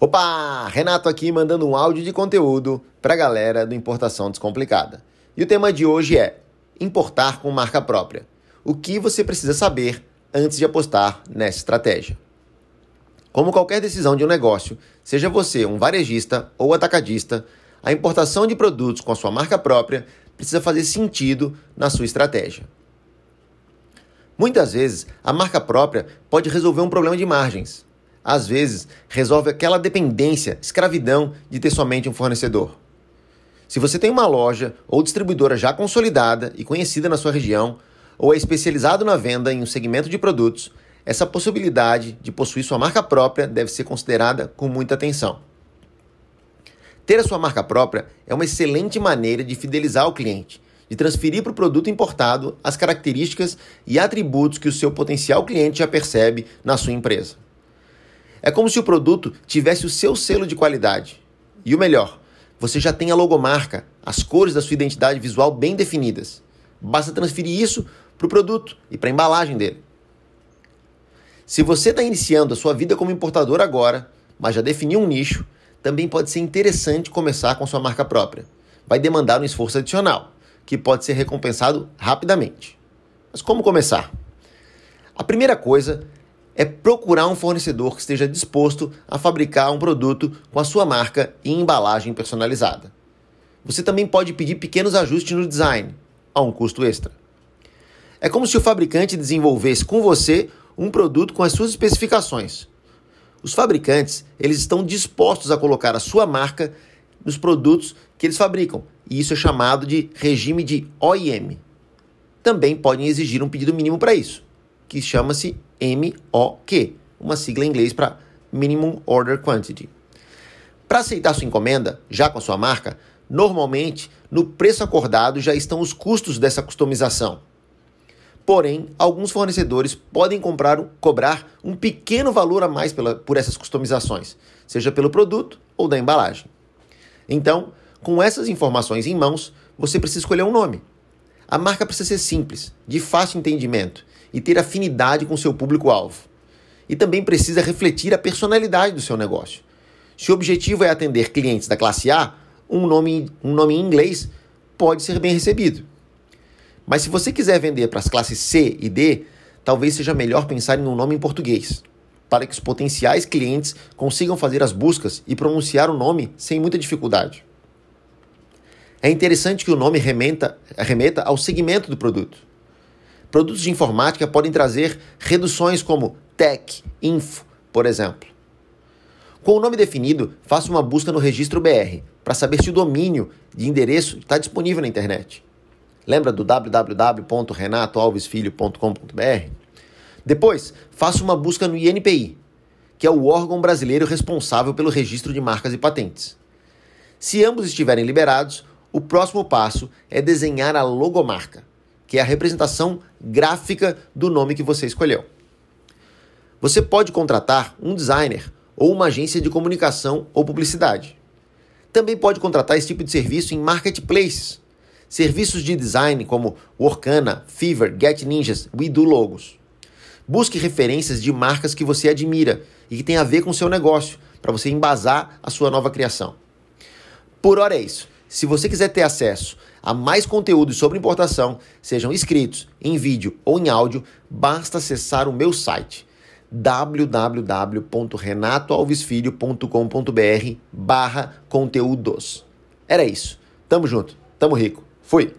Opa! Renato aqui mandando um áudio de conteúdo para a galera do Importação Descomplicada. E o tema de hoje é importar com marca própria. O que você precisa saber antes de apostar nessa estratégia? Como qualquer decisão de um negócio, seja você um varejista ou atacadista, a importação de produtos com a sua marca própria precisa fazer sentido na sua estratégia. Muitas vezes, a marca própria pode resolver um problema de margens, às vezes, resolve aquela dependência, escravidão de ter somente um fornecedor. Se você tem uma loja ou distribuidora já consolidada e conhecida na sua região, ou é especializado na venda em um segmento de produtos, essa possibilidade de possuir sua marca própria deve ser considerada com muita atenção. Ter a sua marca própria é uma excelente maneira de fidelizar o cliente, de transferir para o produto importado as características e atributos que o seu potencial cliente já percebe na sua empresa. É como se o produto tivesse o seu selo de qualidade. E o melhor, você já tem a logomarca, as cores da sua identidade visual bem definidas. Basta transferir isso para o produto e para a embalagem dele. Se você está iniciando a sua vida como importador agora, mas já definiu um nicho, também pode ser interessante começar com sua marca própria. Vai demandar um esforço adicional, que pode ser recompensado rapidamente. Mas como começar? A primeira coisa é procurar um fornecedor que esteja disposto a fabricar um produto com a sua marca e embalagem personalizada. Você também pode pedir pequenos ajustes no design, a um custo extra. É como se o fabricante desenvolvesse com você um produto com as suas especificações. Os fabricantes, eles estão dispostos a colocar a sua marca nos produtos que eles fabricam, e isso é chamado de regime de OIM. Também podem exigir um pedido mínimo para isso, que chama-se MOQ, uma sigla em inglês para Minimum Order Quantity. Para aceitar sua encomenda, já com a sua marca, normalmente no preço acordado já estão os custos dessa customização. Porém, alguns fornecedores podem comprar, cobrar um pequeno valor a mais pela, por essas customizações, seja pelo produto ou da embalagem. Então, com essas informações em mãos, você precisa escolher um nome. A marca precisa ser simples, de fácil entendimento e ter afinidade com seu público-alvo. E também precisa refletir a personalidade do seu negócio. Se o objetivo é atender clientes da classe A, um nome, um nome em inglês pode ser bem recebido. Mas se você quiser vender para as classes C e D, talvez seja melhor pensar em um nome em português, para que os potenciais clientes consigam fazer as buscas e pronunciar o nome sem muita dificuldade. É interessante que o nome remeta, remeta ao segmento do produto. Produtos de informática podem trazer reduções como Tech, Info, por exemplo. Com o nome definido, faça uma busca no registro BR para saber se o domínio de endereço está disponível na internet. Lembra do www.renatoalvesfilho.com.br? Depois, faça uma busca no INPI, que é o órgão brasileiro responsável pelo registro de marcas e patentes. Se ambos estiverem liberados, o próximo passo é desenhar a logomarca que é a representação gráfica do nome que você escolheu. Você pode contratar um designer ou uma agência de comunicação ou publicidade. Também pode contratar esse tipo de serviço em marketplaces. Serviços de design como Workana, Fever, Get Ninjas, We Do Logos. Busque referências de marcas que você admira e que tem a ver com o seu negócio, para você embasar a sua nova criação. Por hora é isso. Se você quiser ter acesso a mais conteúdos sobre importação, sejam escritos, em vídeo ou em áudio, basta acessar o meu site www.renatoalvesfilho.com.br barra conteúdos. Era isso. Tamo junto. Tamo rico. Fui.